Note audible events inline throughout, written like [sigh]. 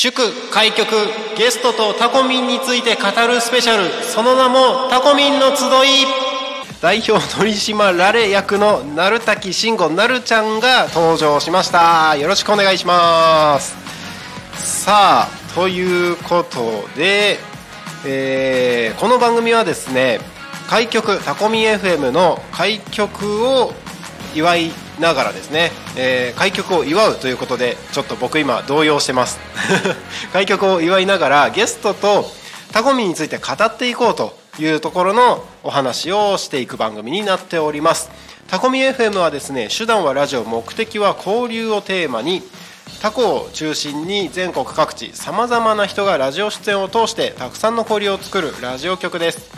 祝開局ゲストとタコミンについて語るスペシャル。その名もタコミンの集い。代表取締られ役の鳴滝慎吾なるちゃんが登場しました。よろしくお願いします。さあということで、えーこの番組はですね開局タコミン FM の開局を祝いながらですね、えー開局を祝うということでちょっと僕今動揺してます。[laughs] 開局を祝いながらゲストとタコミについて語っていこうというところのお話をしていく番組になっております。タコミ FM はですね手段はラジオ目的は交流をテーマにタコを中心に全国各地さまざまな人がラジオ出演を通してたくさんの交流を作るラジオ局です。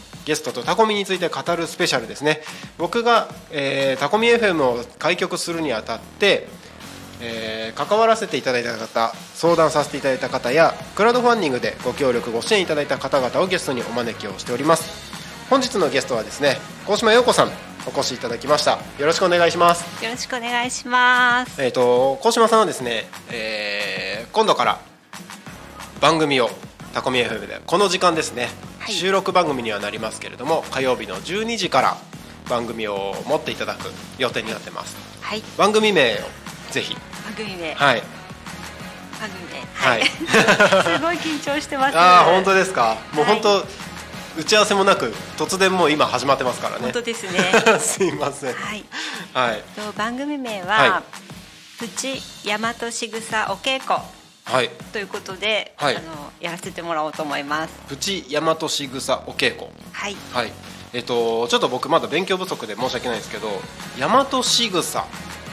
ゲストとタコミンについて語るスペシャルですね。僕が、えータコミン FM を開局するにあたって、えー関わらせていただいた方相談させていただいた方やクラウドファンディングでご協力ご支援いただいた方々をゲストにお招きをしております。本日のゲストはですね高島陽子さんお越しいただきました。よろしくお願いします。よろしくお願いします。えー、と高島さんはですね、えー今度から番組をタコミ FM でこの時間ですね、はい。収録番組にはなりますけれども火曜日の12時から番組を持っていただく予定になってます。はい、番組名をぜひ。番組名、はい。番組名、ははい。い。[laughs] すごい緊張してます。ああ本当ですか？もうはい本当、打ち合わせもなく突然もう今始まってますからね。本当ですね。[laughs] すいません。はい。はい。と番組名はい。は、プチ大和しぐさお稽古はいということで、はいあのやらせてもらおうと思います。プチ大和しぐさお稽古はい。はい、えっとちょっと僕まだ勉強不足で申し訳ないんですけど大和しぐさ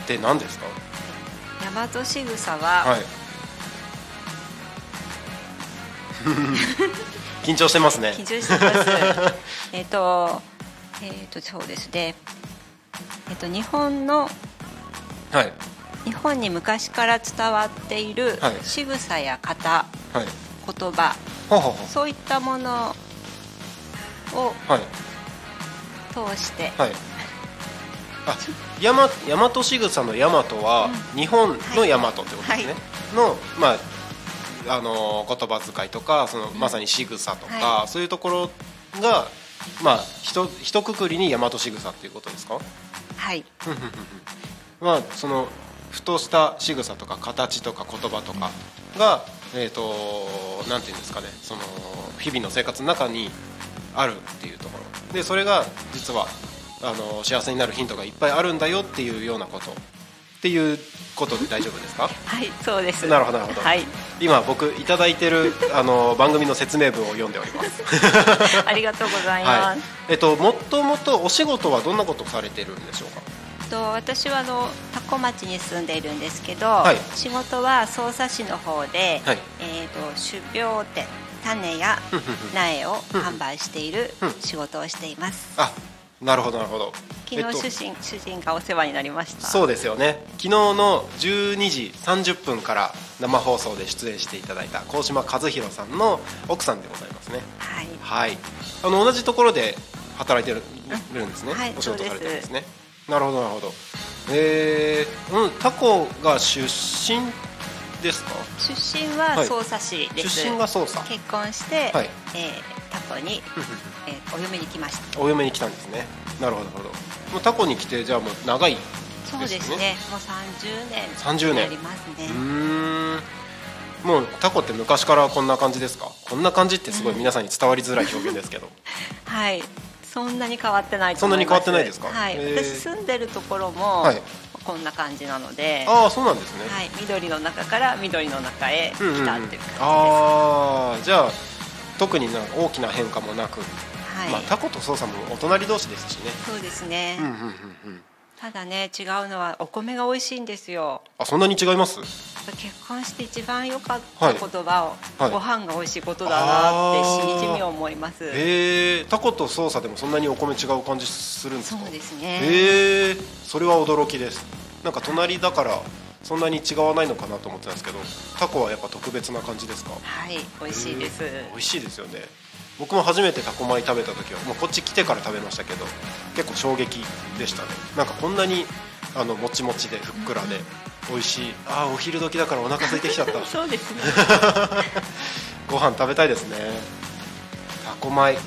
って何ですか？大和しぐさは、はい [laughs] 緊張してますね緊張してます。[laughs] えっと、えっ、とそうですね。えっ、と日本のはい日本に昔から伝わっているはい。仕草や型、はい。言葉そういったものをうはい。通して、はい。あ大和大和しぐさの大和は、日本の大和ってことですね、はい。のまああのー言葉遣いとかそのまさに仕草とか、はそういうところがまあひと一括りに大和しぐさっていうことですか？はい。まあそのふとした仕草とか形とか言葉とかが、えー、となんていうんですかねその日々の生活の中にあるっていうところ。でそれが実はあの幸せになるヒントがいっぱいあるんだよっていうようなこと。っていうことで大丈夫ですか？はいそうです。なるほどなるほど。はい。今僕いただいてるあの番組の説明文を読んでおります。[laughs] ありがとうございます、はい。えっともともとお仕事はどんなことをされてるんでしょうか？と私はあの多古町に住んでいるんですけど、はい。仕事は匝瑳市の方で、はい。えー、と種苗店種や苗を販売しているうん。仕事をしています。あなるほどなるほど。昨日えっと。主人、主人がお世話になりました。そうですよね。昨日の12時30分から生放送で出演していただいた高島和弘さんの奥さんでございますね。はい。はい。あの同じところで働いてるるんですね、はいお仕事されてるんですねなるほどなるほど。えー、うんタコが出身ですか？出身ははい。匝瑳市です、出身が捜査結婚して、はい。えータコに、えーお嫁に来ました。お嫁に来たんですね。なるほどなるほど。もうタコに来てじゃあもう長いそうですね。もう30年30年。になりますね。うーん。もうタコって昔からこんな感じですか？こんな感じってすごい皆さんに伝わりづらい表現ですけど。[laughs] はいそんなに変わってないと思います。そんなに変わってないですか？はい、私住んでるところも、はい。こんな感じなのでああそうなんですね、はい、緑の中から緑の中へ来うんうんうん。たっていう感じです、ああじゃあ特にな大きな変化もなく、はい、まあ、タコとソウさんもお隣同士ですしね。そうですね、うんうんうんうん。ただね違うのはお米が美味しいんですよ。あそんなに違います？ぱ結婚して一番良かった言葉を、はいご飯が美味しいことだなってしみじみ思います。へえ。タコとソーサでもそんなにお米違う感じするんですか？そうですね。へえ。それは驚きです。なんか隣だからそんなに違わないのかなと思ってたんですけどタコはやっぱ特別な感じですか？はい、美味しいです。へー美味しいですよね。僕も初めてタコ米食べた時はもうこっち来てから食べましたけど結構衝撃でしたね。なんかこんなにあのもちもちでふっくらで美味しい。ああお昼時だからお腹空いてきちゃった。[laughs] そうですね。[laughs] ご飯食べたいですね。タコ米。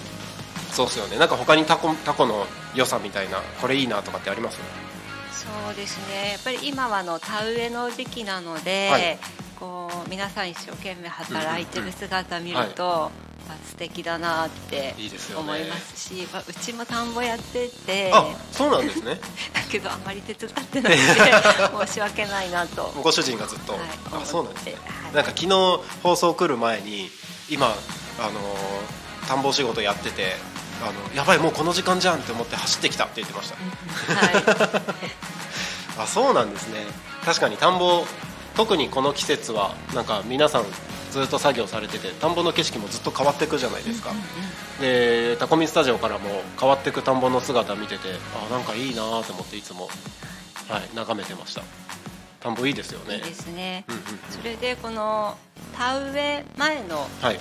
そうっすよね。なんか他にタコタコの良さみたいなこれいいなとかってあります？そうですね。やっぱり今はあの田植えの時期なので、はい。こう皆さん一生懸命働いてる姿見ると、まあ素敵だなって思いますし、まあうちも田んぼやってて、あそうなんですね。[laughs] だけどあまり手伝ってなくて [laughs] 申し訳ないなと。ご主人がずっと、はいあそうなんですね、はい。なんか昨日放送来る前に今あのー田んぼ仕事やっててあのやばいもうこの時間じゃんって思って走ってきたって言ってました。はい。[laughs] あそうなんですね。確かに田んぼ特にこの季節はなんか皆さんずっと作業されてて田んぼの景色もずっと変わっていくじゃないですか、でタコミンスタジオからも変わっていく田んぼの姿見ててあなんかいいなと思っていつも、はい、眺めてました。田んぼいいですよね。いいですね。それでこの田植え前のはい。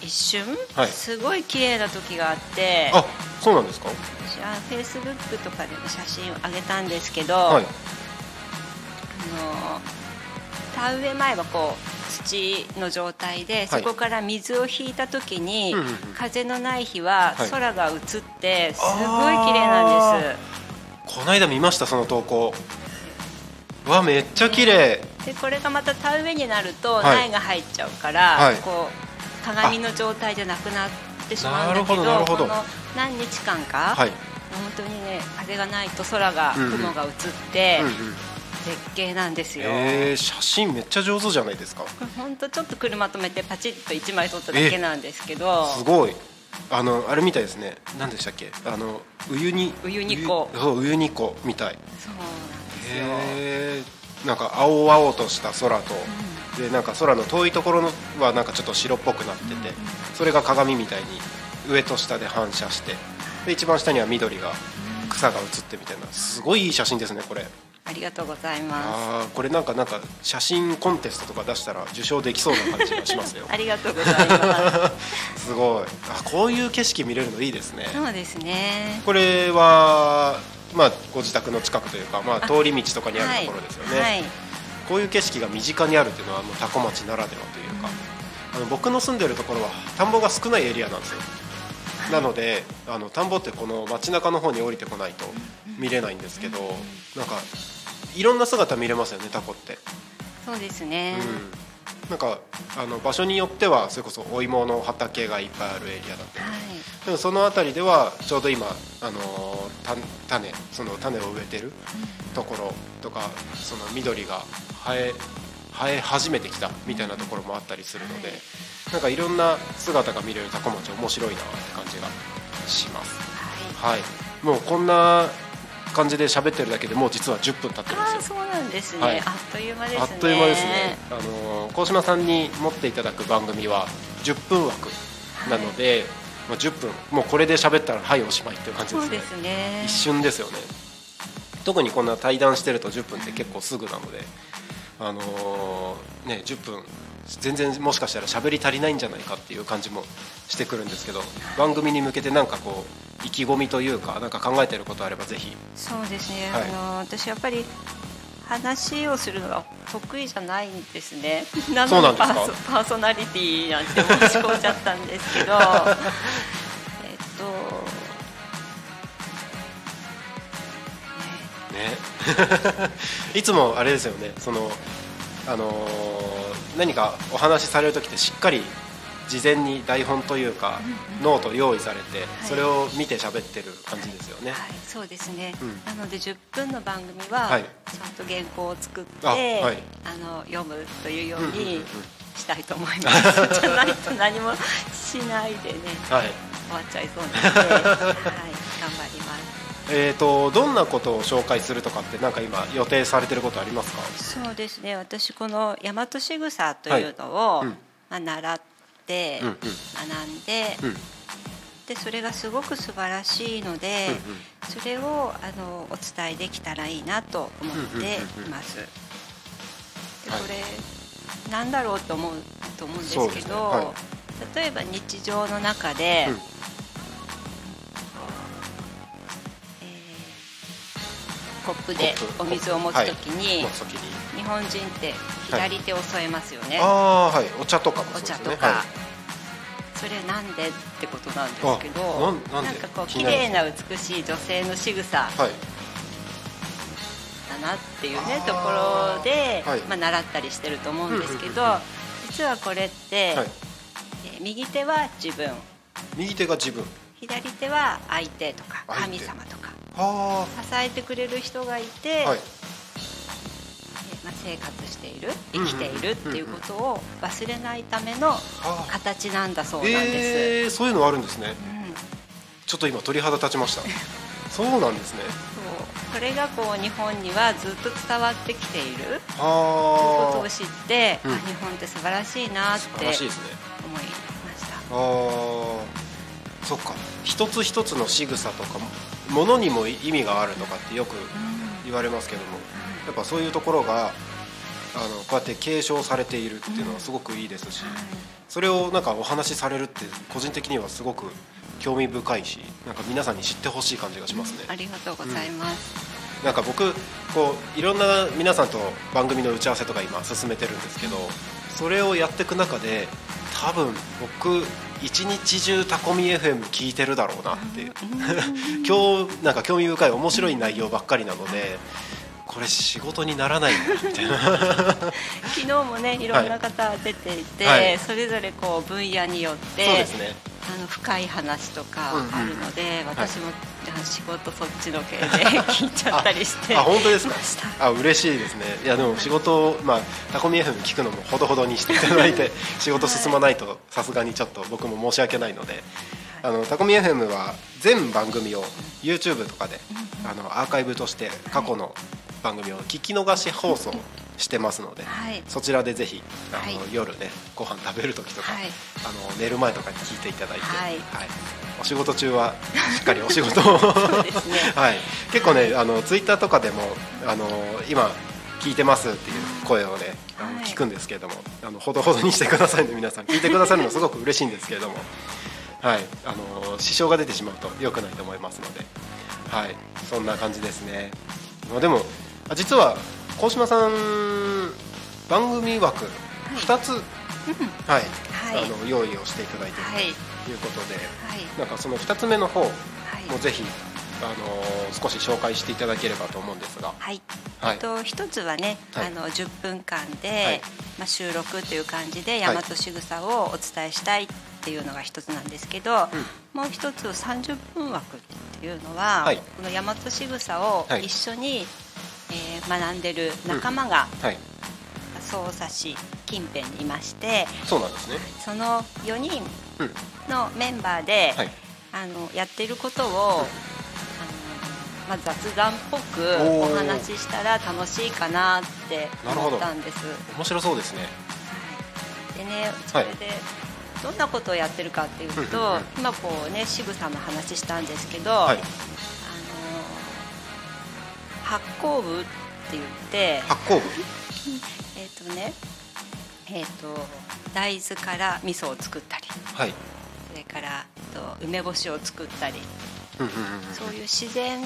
一瞬、はい。すごい綺麗な時があって、あそうなんですか？私はフェイスブックとかでも写真を上げたんですけど、はい。あの田植え前はこう土の状態で、はい。そこから水を引いた時に、うんうんうん。風のない日ははい。空が映ってすごい綺麗なんです。この間見ましたその投稿。うわめっちゃ綺麗。でこれがまた田植えになるとはい。苗が入っちゃうから、はい。こう鏡の状態じゃなくなってしまうんだけど何日間か、はい。本当にね風がないと空が、うんうん。雲が映って、うんうん絶景なんですよ、えー、写真めっちゃ上手じゃないですか。本当ちょっと車止めてパチッと1枚撮っただけなんですけど。すごい。あのあれみたいですね。何でしたっけ？あのウユニウユニ湖ウユそうウユニ湖みたい。そうなんですよ、へえんか青々とした空と、でなんか空の遠いところのはなんかちょっと白っぽくなってて、それが鏡みたいに上と下で反射してで一番下には緑が草が映ってみたいな。すごいいい写真ですねこれありがとうございまあーこれなんかなんか写真コンテストとか出したら受賞できそうな感じがしますよ。す [laughs] ありがとうございます。[laughs] すごい。あこういう景色見れるのいいですね。そうですね。これはまあご自宅の近くというか、まあ、通り道とかにあるところですよね、はい、はい。こういう景色が身近にあるっていうのはもう多古町ならではというか、あの僕の住んでるところは田んぼが少ないエリアなんですよ。なのであの田んぼってこの街中の方に降りてこないと見れないんですけどなんかいろんな姿見れますよねタコって、そうですね、うん、なんかあの場所によってはそれこそお芋の畑がいっぱいあるエリアだったり。はい。でもその辺りではちょうど今、あの種その種を植えてるところとかその緑が生え生え始めてきたみたいなところもあったりするので、なんかいろんな姿が見れるタコ町面白いなって感じがします。はい。はい、もうこんな感じで喋ってるだけでもう実は10分経ってるんああですよ。そうなんですね、はいあっという間ですねあっという間ですね。あのー高島さんに持っていただく番組は10分枠なので、まあ10分もうこれで喋ったらはいおしまいっていう感じですね。そうですね一瞬ですよね特にこんな対談してると10分って結構すぐなのであのーね10分全然もしかしたら喋り足りないんじゃないかっていう感じもしてくるんですけど番組に向けてなんかこう意気込みというかなんか考えてることあればぜひ。そうですね、はい。あの私やっぱり話をするのが得意じゃないんですね。[laughs] なそうのなんですか？でパーソパーソナリティなんて申し込んじゃったんですけど。[laughs] えっとね。[laughs] いつもあれですよね。そのあのー何かお話しされる時ってしっかり事前に台本というか、ノート用意されて、それを見て喋ってる感じですよね、はい、そうですね、うん。なので10分の番組ははい。ちゃんと原稿を作って、あの読むというようにしたいと思います、[laughs] じゃないと何もしないでねはい。終わっちゃいそうなので、はい、頑張ります。えーと、どんなことを紹介するとかってなんか今予定されてることありますか？そうですね。私この大和しぐさというのを、はい。うん、まあ、習って、学んで、うん、でそれがすごく素晴らしいので、それをあのお伝えできたらいいなと思っています。でこれ、はい、なんだろうと思うと思うんですけど、例えば日常の中で、コップでお水を持つときに,、日本人って左手を添えますよね、ああはい。お茶とかもお茶とか、それなんでってことなんですけどなんかこう綺麗な美しい女性の仕草、はい、だなっていうねところで、まあ、習ったりしてると思うんですけど、実はこれって、はい、え右手は自分。右手が自分。左手は相手とか神様とか支えてくれる人がいて、はい、まあ、生活している生きているっていうことを忘れないための形なんだそうなんです、えー、そういうのあるんですね、うん、ちょっと今鳥肌立ちました。[laughs] そうなんですね。それがこう日本にはずっと伝わってきているということを知って、うん、あ日本って素晴らしいなって思いました、ああそっか。一つ一つの仕草とかもものにも意味があるとかってよく言われますけどもやっぱそういうところがあのこうやって継承されているっていうのはすごくいいですしそれをなんかお話しされるって個人的にはすごく興味深いしなんか皆さんに知ってほしい感じがしますね。ありがとうございます、うん、なんか僕こういろんな皆さんと番組の打ち合わせとか今進めてるんですけどそれをやっていく中で多分僕一日中タコミ FM 聞いてるだろうなっていう。[laughs] 今日なんか興味深い面白い内容ばっかりなのでこれ仕事にならないみたいな。[laughs] 昨日もねいろんな方出ていて、はい、それぞれこう分野によってそうですね。あの深い話とかあるので、うんうん、私も、はい、仕事そっちの系で [laughs] 聞いちゃったりして。あ本当ですか？あ嬉しいですね。いやでも仕事まあタコミ FM 聞くのもほどほどにしていただいて仕事進まないとさすがにちょっと僕も申し訳ないので。あのタコミ FM は全番組を YouTube とかであのアーカイブとして過去の番組を聞き逃し放送してますので、はい、そちらでぜひあの、はい、夜ねご飯食べる時とか、はい、あの寝る前とかに聞いていただいて、はい。お仕事中は [laughs] しっかりお仕事を。ね、[laughs] はい、結構ねあのツイッターとかでもあの今聞いてますっていう声をねあの聞くんですけれども、あのほどほどにしてくださいね皆さん。聞いてくださるのすごく嬉しいんですけれども、はい、あの支障が出てしまうと良くないと思いますので、はい、そんな感じですね。でも実は鴻島さん番組枠2つ、はいはい、はい、あの用意をしていただいているとい。うことで、はい、なんかその2つ目の方もぜひ、あの少し紹介していただければと思うんですが、はい。と一つはね、あの10分間で、まあ、収録という感じで大和しぐさをお伝えしたいっていうのが一つなんですけど、うん、もう一つ30分枠っていうのは、この大和しぐさを一緒に、えー、学んでる仲間が、うん。はい、匝瑳市近辺にいましてそうなんですね。その4人のメンバーで、うんはい、あのやってることを、まあ、雑談っぽくお話ししたら楽しいかなって思ったんです。面白そうですね、はい、でねそれで、どんなことをやってるかっていうと、今こうね仕草の話したんですけど、はい、発酵部って言って発酵部？えっとねえっ、ー、と大豆から味噌を作ったり、はい、それからと梅干しを作ったり、そういう自然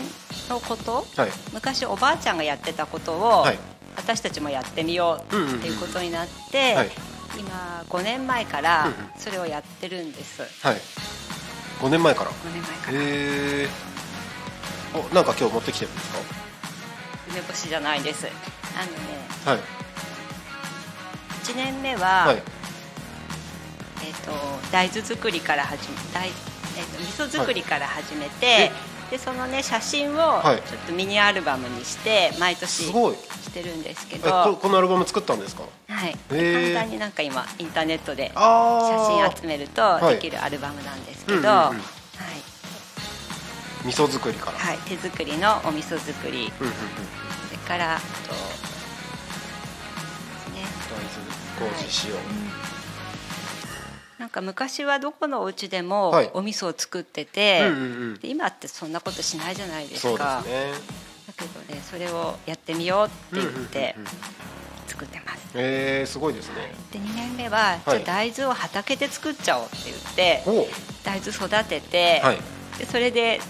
のこと、はい、昔おばあちゃんがやってたことを、はい、私たちもやってみようっていうことになって、今5年前からそれをやってるんです、はい、5年前から。5年前から。へえおなんか今日持ってきてるんですか？梅干しじゃないです。あのね、はい、1年目は、はい、えーと、大豆作りから始め大、えーと、味噌作りから始めて、はい、でそのね写真をちょっとミニアルバムにして毎年してるんですけど。このアルバム作ったんですか？はい。簡単になんか今インターネットで写真集めるとできるアルバムなんですけど、はい味噌作りから。はい手作りのお味噌作り。うんうんうん。それからあとね。大豆麹塩、なんか昔はどこのお家でもはい。お味噌を作ってて、うんうんうん。で今ってそんなことしないじゃないですそうかですね。だけどねそれをやってみようって言ってうんうんうんうん。作ってます。えー、すごいですね。で2年目は、じゃあ大豆を畑で作っちゃおうって言ってお大豆育てて、はい。でそれで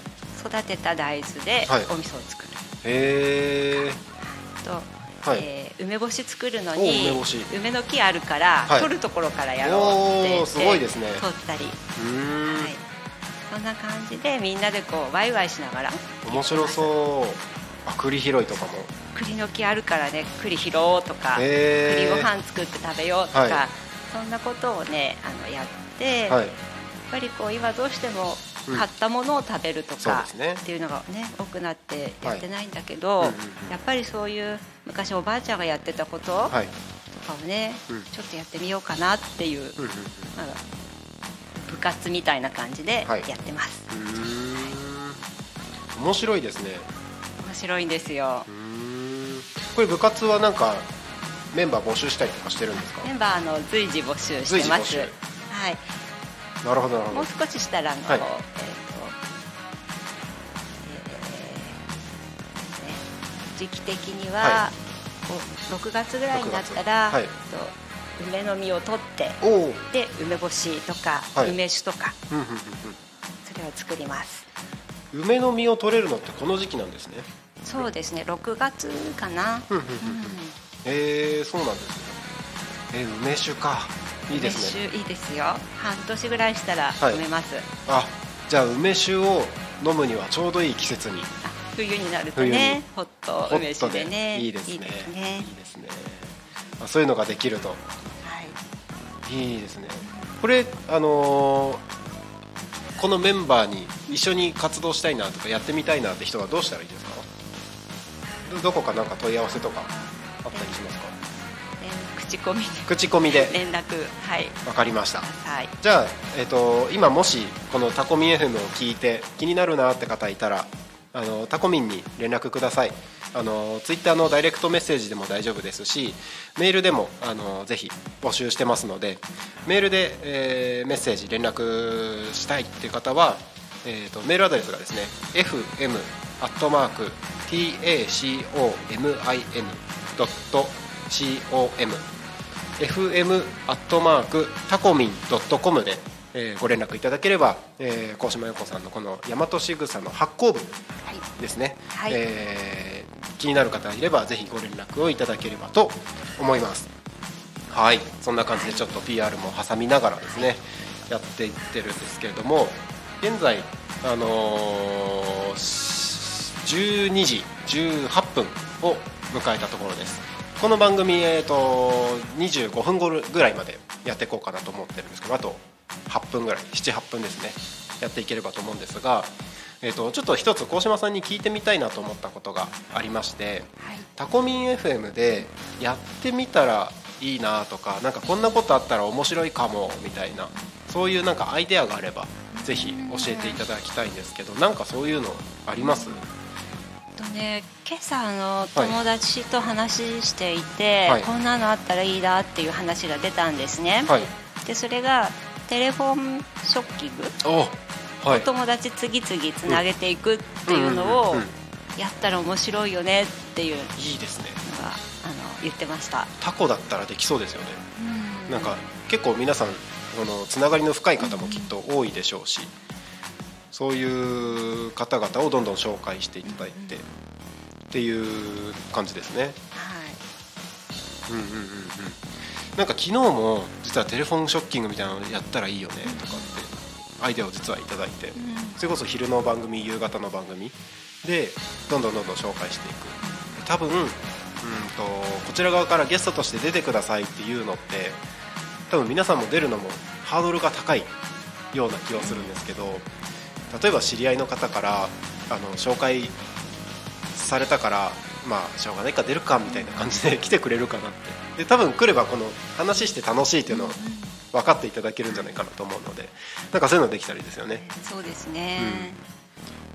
育てた大豆ではい。お味噌を作る、へえと、はい。えー梅干し作るのおに梅の木あるから、はい。取るところからやろうって言ってすごいですね。取ったり、はい、そんな感じでみんなでこうワイワイしながら。面白そう。あ栗拾いとかも。栗の木あるからね栗拾おうとか、栗ご飯作って食べようとか、はい。そんなことをねあのやって、はい。やっぱりこう今どうしてもうん買ったものを食べるとかっていうのがね多くなってやってないんだけど、やっぱりそういう昔おばあちゃんがやってたこととはい。かをね、うん。ちょっとやってみようかなっていう、なんか部活みたいな感じではい。やってます、面白いですね。面白いんですよ。これ部活はなんかメンバー募集したりとかしてるんですか？メンバーの随時募集してます。はいなるほどなるほど。もう少ししたらあの、はい。えっ、と、えーね、時期的には、はこう6月ぐらいになったら、6月。はい。えっと梅の実を取ってで梅干しとか、はい。梅酒とかうんうんうんそれを作ります。うん梅の実を取れるのってこの時期なんですね。そうですね。6月かな、うんうんうんうん。えー、そうなんですねえー、梅酒かいいですね。梅酒いいですよ。半年ぐらいしたらはい。飲めます、あじゃあ梅酒を飲むにはちょうどいい季節に。あ冬になるとねホットホ梅ットで酒でね。いいですね。いいですね。いいですね。あそういうのができると。はい。いいですね。これあのーこのメンバーに一緒に活動したいなとかやってみたいなって人はどうしたらいいですか？どどこかなんか問い合わせとかあったりしますか？えー口コミで。口コミで。連絡。はい。分かりました。はい。じゃあ、えー、と今もしこのタコミン FM を聞いて気になるなって方いたらあのタコミンに連絡ください。あのツイッターのダイレクトメッセージでも大丈夫ですしメールでもあのぜひ募集してますのでメールで、えーメッセージ連絡したいっていう方は、えー、とメールアドレスがですね fm アットマーク tacomin.com fm アットマークタコミンドットコムで、えーご連絡いただければ、えー、高島陽子さんのこの大和しぐさの発行部はい。ですね、はい。えー気になる方いればぜひご連絡をいただければと思います。はい。そんな感じでちょっと PR も挟みながらですねやっていってるんですけれども現在あのー12時18分を迎えたところですこの番組、えー、と25分後ぐらいまでやっていこうかなと思ってるんですけどあと8分ぐらい78分ですねやっていければと思うんですが、えー、とちょっと一つ鴻島さんに聞いてみたいなと思ったことがありましてはい。タコミン FM でやってみたらいいなとかなんかこんなことあったら面白いかもみたいなそういうなんかアイデアがあればぜひ教えていただきたいんですけどなんかそういうのあります？とね今朝あの友達と話していて、はい。こんなのあったらいいなっていう話が出たんですね、はい。でそれがテレフォンショッキング？おはい。友達次々つなげていくっていうのをやったら面白いよねっていうのいいですね。があの言ってました、タコだったらできそうですよね。うん。なんか結構皆さんこのつながりの深い方もきっと多いでしょうしそういう方々をどんどん紹介していただいてっていう感じですね。はい。うんうんうんうん。なんか昨日も実はテレフォンショッキングみたいなのやったらいいよねとかってアイデアを実はいただいてうん。それこそ昼の番組夕方の番組でどんどんどんどん紹介していく。多分うんとこちら側からゲストとして出てくださいっていうのって多分皆さんも出るのもハードルが高いような気はするんですけど例えば知り合いの方からあの紹介されたからまあしょうがないか出るかみたいな感じで来てくれるかなって。で多分来ればこの話して楽しいっていうのを分かっていただけるんじゃないかなと思うのでなんかそういうのできたらいいですよね。そうですね、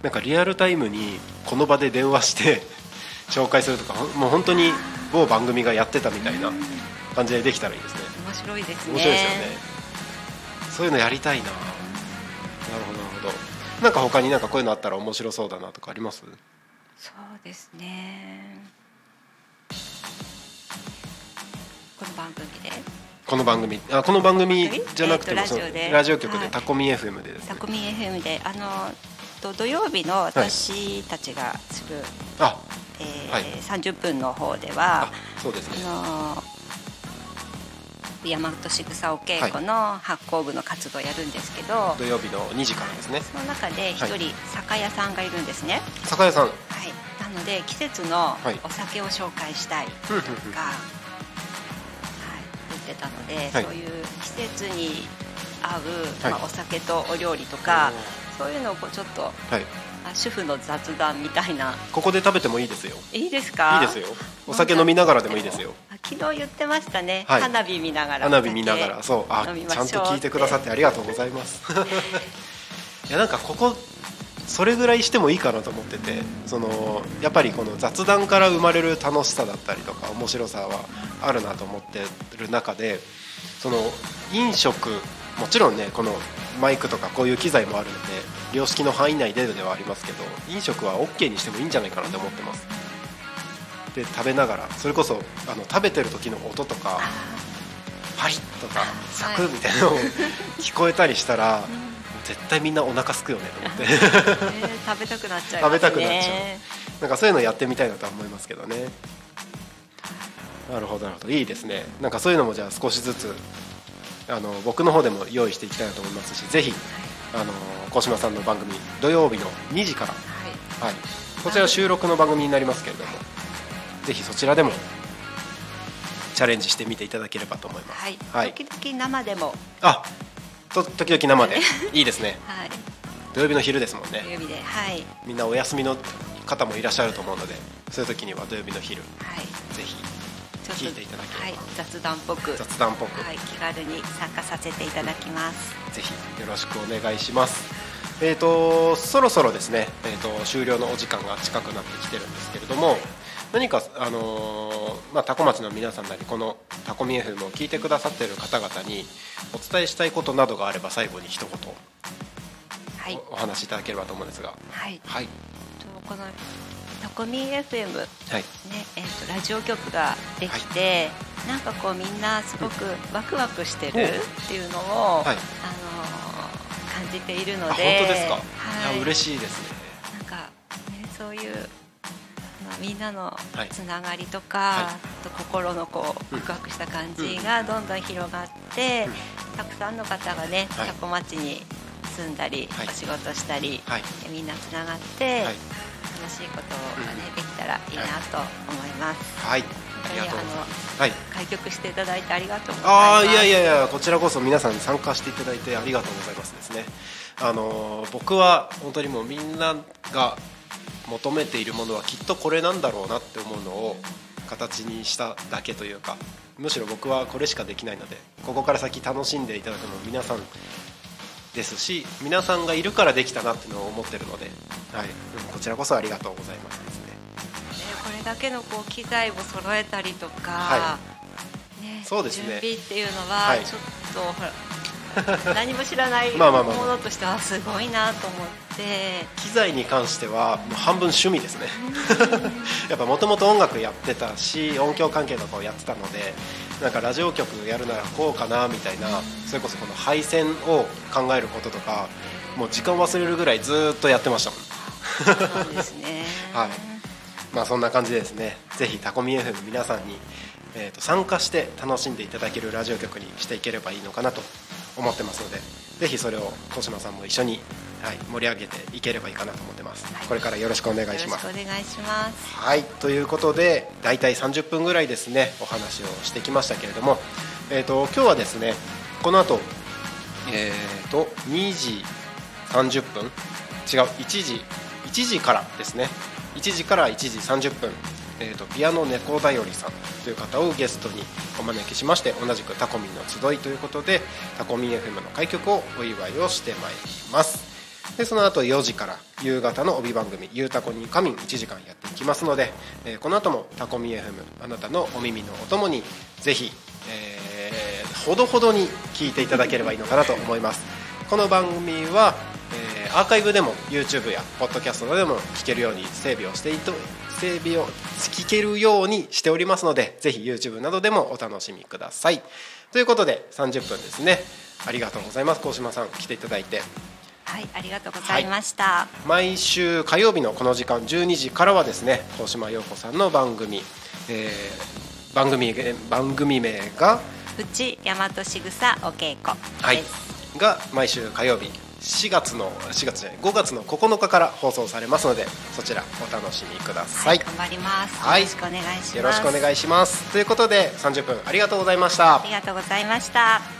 なんかリアルタイムにこの場で電話して [laughs] 紹介するとかもう本当に某番組がやってたみたいな感じでできたらいいですね。面白いですね。面白いですよね。そういうのやりたいな。なるほどなるほどなんか他になんかこういうのあったら面白そうだなとかあります？そうですね。この番組で？この番組？あこの番組じゃなくても、えーとラジオで？ラジオ局ではい。タコミ FM でですね。タコミ FM で。あのと土曜日の私たちがする、あえーはい。30分の方であはそうですね。あの大和しぐさお稽古の発行部の活動をやるんですけど、土曜日の2時からですね。その中で一人酒屋さんがいるんですね、酒屋さん。はい、なので季節のはい。お酒を紹介したいとか、はい、言ってたので、はい。そういう季節に合う、はい。まあ、お酒とお料理とかそういうのをこうちょっとはい。あ主婦の雑談みたいな。ここで食べてもいいですよ。いいですか？いいですよ。お酒飲みながらでもいいですよ。あ昨日言ってましたね、はい。花火見ながら花火見ながら。そう。あちゃんと聞いてくださってありがとうございます。[laughs] いやなんかここそれぐらいしてもいいかなと思ってて。そのやっぱりこの雑談から生まれる楽しさだったりとか面白さはあるなと思ってる中でその飲食もちろんねこのマイクとかこういう機材もあるので良識の範囲内でではありますけど飲食は OK にしてもいいんじゃないかなと思ってますで食べながらそれこそあの食べてる時の音とかパリッとかサクッみたいなのを [laughs] 聞こえたりしたら、絶対みんなお腹すくよねと思って。えー食べたくなっちゃいますね。食べたくなっちゃなんかそういうのやってみたいなとは思いますけどね。なるほどなるほど。いいですね。なんかそういうのもじゃあ少しずつあの僕の方でも用意していきたいなと思いますしぜひあの小島さんの番組土曜日の2時から、はい。はい、こちら収録の番組になりますけれどもぜひそちらでもチャレンジしてみていただければと思います。はい、はい、時々生でも。あと時々生で。い。いですね。はい。土曜日の昼ですもん土ね曜日ではい。みんなお休みの方もいらっしゃると思うのでそういう時には土曜日の昼はい。ぜひ聞いていただければ。はい、雑談っぽく。雑談っぽく、はい、気軽に参加させていただきます。ぜひよろしくお願いします。えー、とそろそろですね、えー、と終了のお時間が近くなってきてるんですけれども何か、あのーまあ、タコ町の皆さんなりこのタコミ FM を聞いてくださっている方々にお伝えしたいことなどがあれば最後に一言はい、おお話しいただければと思うんですが。はい、はい。とこのタコミ FM ね、はい。えっ、とラジオ局ができて、なんかこうみんなすごくワクワクしてるっていうのを、はい。あのー感じているのあで、本当ですか、はい。い、や嬉しいですね。なんか、ね、そういう、まあ、みんなのはい。つながりとか、はい。あと心のこううん。ワクワクした感じがどんどん広がって、うん。たくさんの方がねはい。多古町に住んだり、はい。お仕事したり、はい。みんなつながって、はい。楽しいことがね、できたらいいなと思います。はい。あ本当にりがとはいの開局していただいてありがとうございます。ああいやいやいやこちらこそ皆さんに参加していただいてありがとうございますですね。あのー僕は本当にもうみんなが求めているものはきっとこれなんだろうなって思うのを形にしただけというかむしろ僕はこれしかできないのでここから先楽しんでいただくのも皆さんです。し皆さんがいるからできたなっていうのを思ってるので、はい、うんこちらこそありがとうございます。ですねね、これだけのこう機材を揃えたりとか、はねそうですね。準備っていうのははい。ちょっとほら [laughs] 何も知らないものとしてはすごいなと思って。機材に関してはもう半分趣味ですね。[laughs] やっぱもともと音楽やってたし音響関係とかをやってたのでなんかラジオ局やるならこうかなみたいなそれこそこの配線を考えることとかもう時間忘れるぐらいずーっとやってましたもん。そうですね。[laughs] はい。まあそんな感じでですね。ぜひタコミ FM の皆さんに、えー、と参加して楽しんでいただけるラジオ局にしていければいいのかなと思ってますのでぜひそれを小島さんも一緒に、はい、盛り上げていければいいかなと思ってます、これからよろしくお願いします。お願いします。はいということで大体30分ぐらいですねお話をしてきましたけれども、えー、と今日はですねこの後えー、と2時30分違う1時1時からですね。1時から1時30分、えー、とピアノ猫だよりさんという方をゲストにお招きしまして同じくタコミンの集いということでタコミン FM の開局をお祝いをしてまいります。でその後4時から夕方の帯番組「ゆうたこに仮眠」1時間やっていきますので、えー、この後もタコミ FM あなたのお耳のお供にぜひ、えー、ほどほどに聞いていただければいいのかなと思います。この番組は、えー、アーカイブでも YouTube やポッドキャストでも聞けるように整備をしていと整備を聞けるようにしておりますのでぜひ YouTube などでもお楽しみください。ということで30分ですね。ありがとうございます。高島さん来ていただいて。はいありがとうございました、はい、毎週火曜日のこの時間12時からはですね高島陽子さんの番組、えー、番組番組名がうち大和しぐさお稽古はい。が毎週火曜日4月の4月じゃない5月の9日から放送されますのでそちらお楽しみください、はい、頑張ります、はい、よろしくお願いします。よろしくお願いします。ということで30分ありがとうございました。ありがとうございました